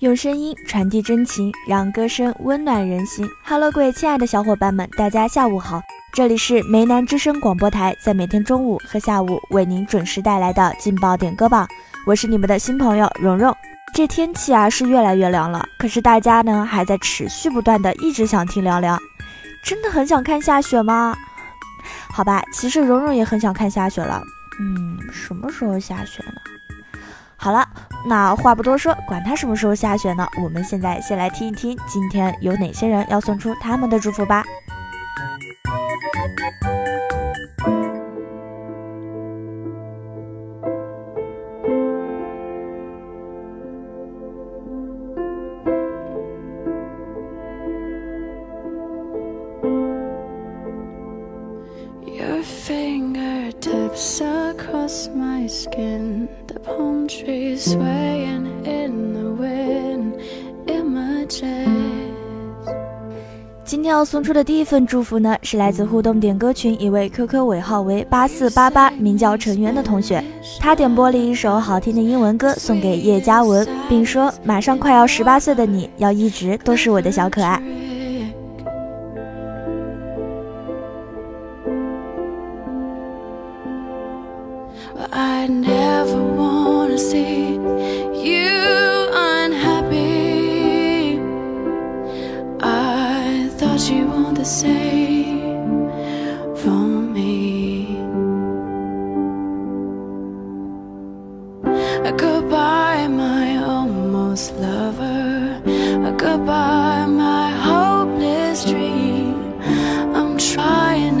用声音传递真情，让歌声温暖人心。Hello，各位亲爱的小伙伴们，大家下午好，这里是梅南之声广播台，在每天中午和下午为您准时带来的劲爆点歌榜，我是你们的新朋友蓉蓉。这天气啊是越来越凉了，可是大家呢还在持续不断的一直想听凉凉，真的很想看下雪吗？好吧，其实蓉蓉也很想看下雪了。嗯，什么时候下雪呢？好了，那话不多说，管它什么时候下雪呢？我们现在先来听一听，今天有哪些人要送出他们的祝福吧。今天要送出的第一份祝福呢，是来自互动点歌群一位 QQ 尾号为八四八八，名叫陈渊的同学。他点播了一首好听的英文歌送给叶嘉文，并说：“马上快要十八岁的你，要一直都是我的小可爱。” See you unhappy. I thought you want the same for me. Goodbye, my almost lover. Goodbye, my hopeless dream. I'm trying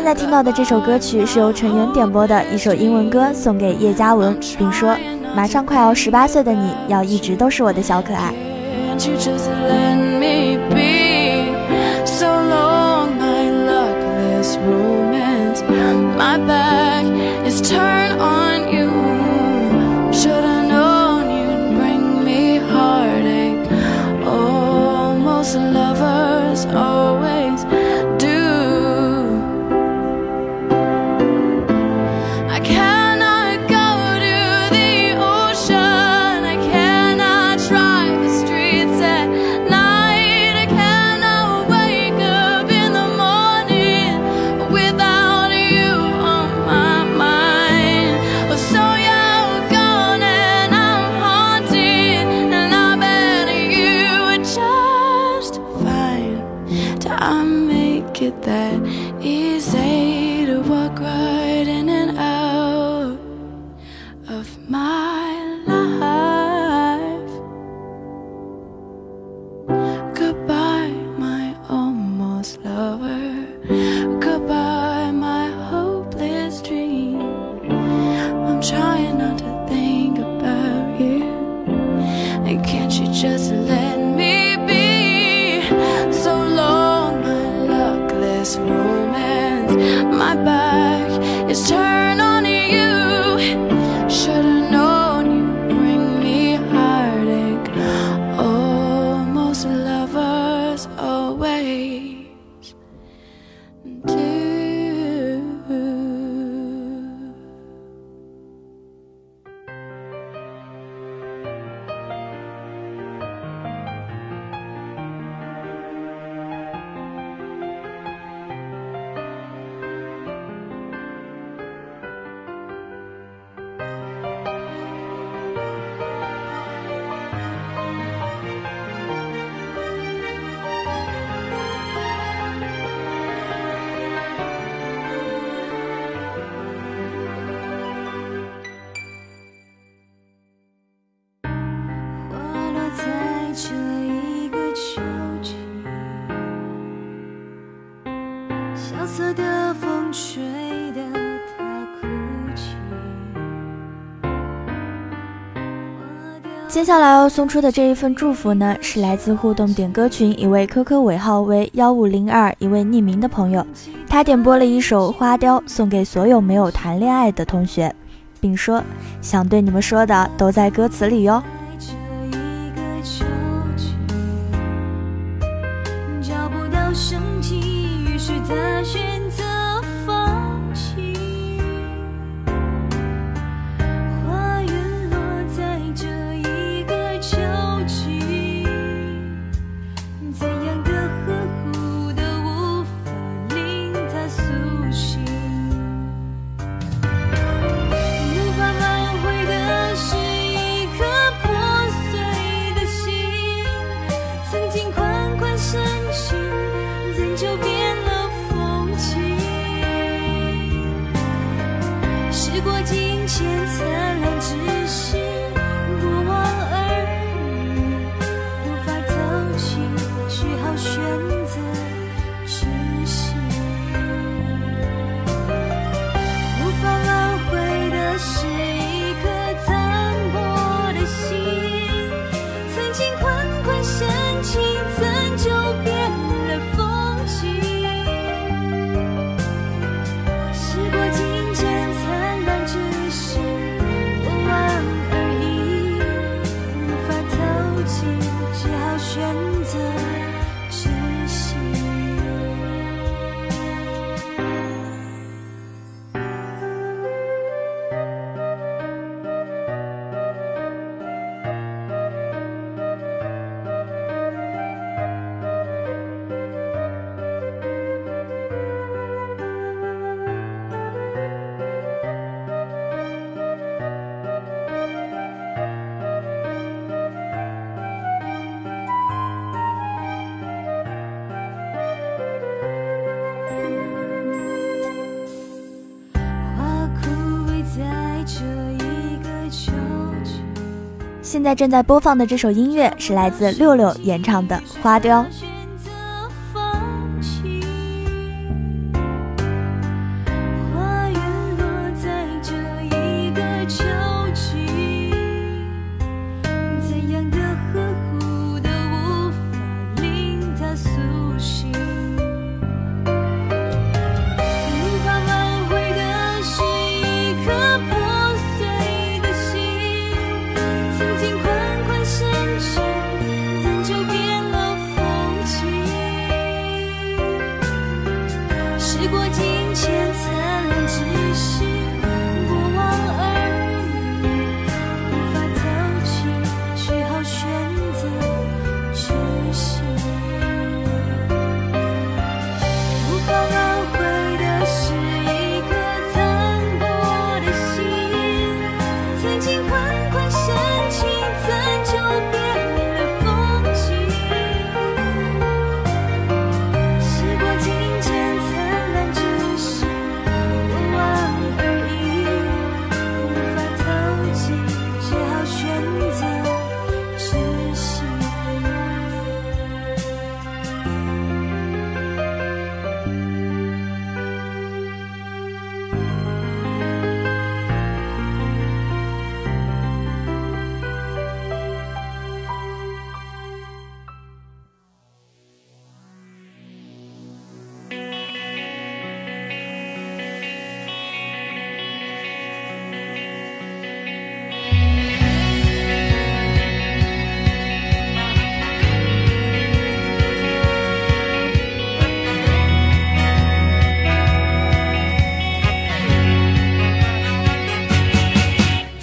现在听到的这首歌曲是由陈源点播的一首英文歌，送给叶嘉文，并说：“马上快要十八岁的你，要一直都是我的小可爱。” Can't you I make it that easy to walk right in and out of my life. Goodbye, my almost lover. Goodbye, my hopeless dream. I'm trying not to think about you. And can't you just 接下来要送出的这一份祝福呢是来自互动点歌群一位 qq 尾号为幺五零二一位匿名的朋友。他点播了一首花雕送给所有没有谈恋爱的同学并说想对你们说的都在歌词里哟。现在正在播放的这首音乐是来自六六演唱的花雕。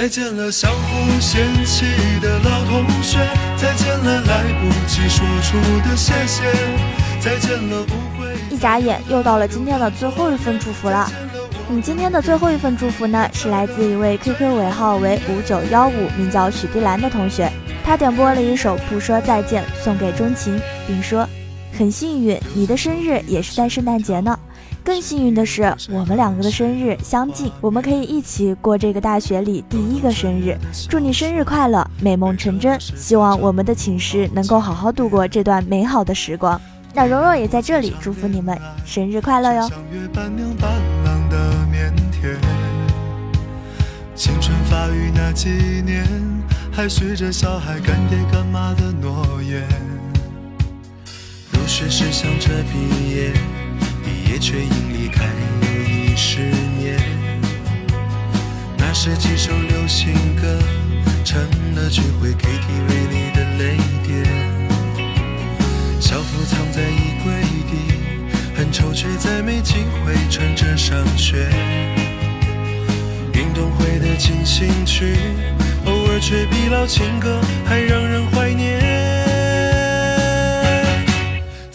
再见了相互嫌弃的老同学，再见了来不及说出的谢谢，再见了不会。一眨眼又到了今天的最后一份祝福了。你今天的最后一份祝福呢，是来自一位 QQ 尾号为五九幺五，名叫许碧兰的同学，他点播了一首《不说再见》送给钟情，并说：“很幸运，你的生日也是在圣诞节呢。”更幸运的是，我们两个的生日相近，我们可以一起过这个大学里第一个生日。祝你生日快乐，美梦成真！希望我们的寝室能够好好度过这段美好的时光。那蓉蓉也在这里祝福你们生日快乐哟！青春发育那几年，还许着小孩干爹干妈的诺言。入学时想着毕业。也却因离开又一十年。那时几首流行歌成了聚会 KTV 里的泪点。校服藏在衣柜底，很丑却再没机会穿着上学。运动会的进行曲，偶尔却比老情歌还让人怀念。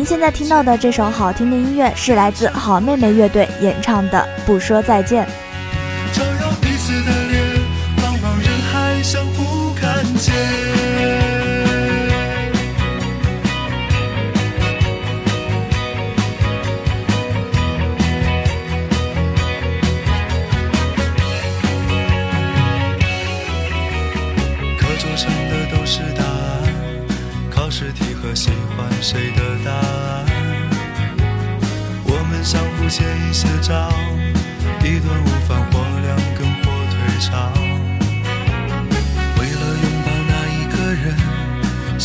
您现在听到的这首好听的音乐是来自好妹妹乐队演唱的《不说再见》。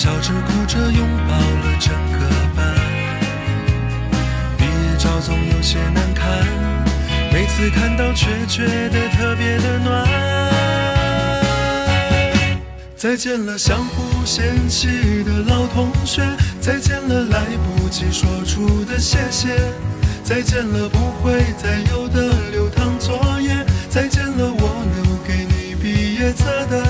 笑着哭着拥抱了整个班。毕业照总有些难看，每次看到却觉得特别的暖。再见了，相互嫌弃的老同学。再见了，来不及说出的谢谢；再见了，不会再有的流淌作业；再见了，我留给你毕业册的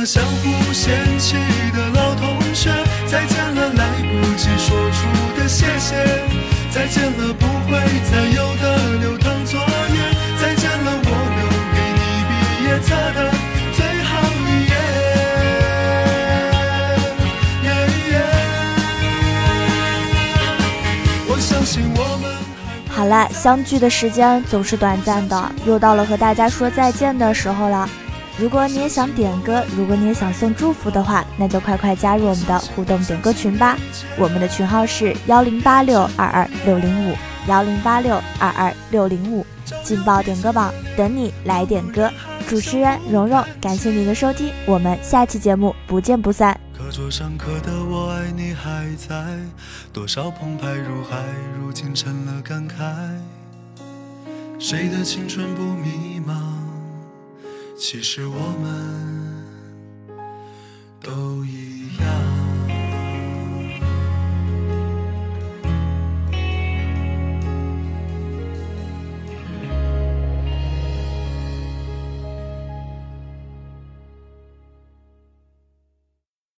了，相互嫌弃的老同学；再见了，来不及说出的谢谢；再见了，不会再有的流淌作业；再见了，我留给你毕业册。的最后一页。我相信我们。好了，相聚的时间总是短暂的，又到了和大家说再见的时候了。如果你也想点歌，如果你也想送祝福的话，那就快快加入我们的互动点歌群吧。我们的群号是幺零八六二二六零五幺零八六二二六零五，劲爆点歌榜等你来点歌。主持人蓉蓉，感谢您的收听，我们下期节目不见不散。课桌上刻的我爱你还在，多少澎湃如海，如今成了感慨。谁的青春不迷茫？其实我们都一样。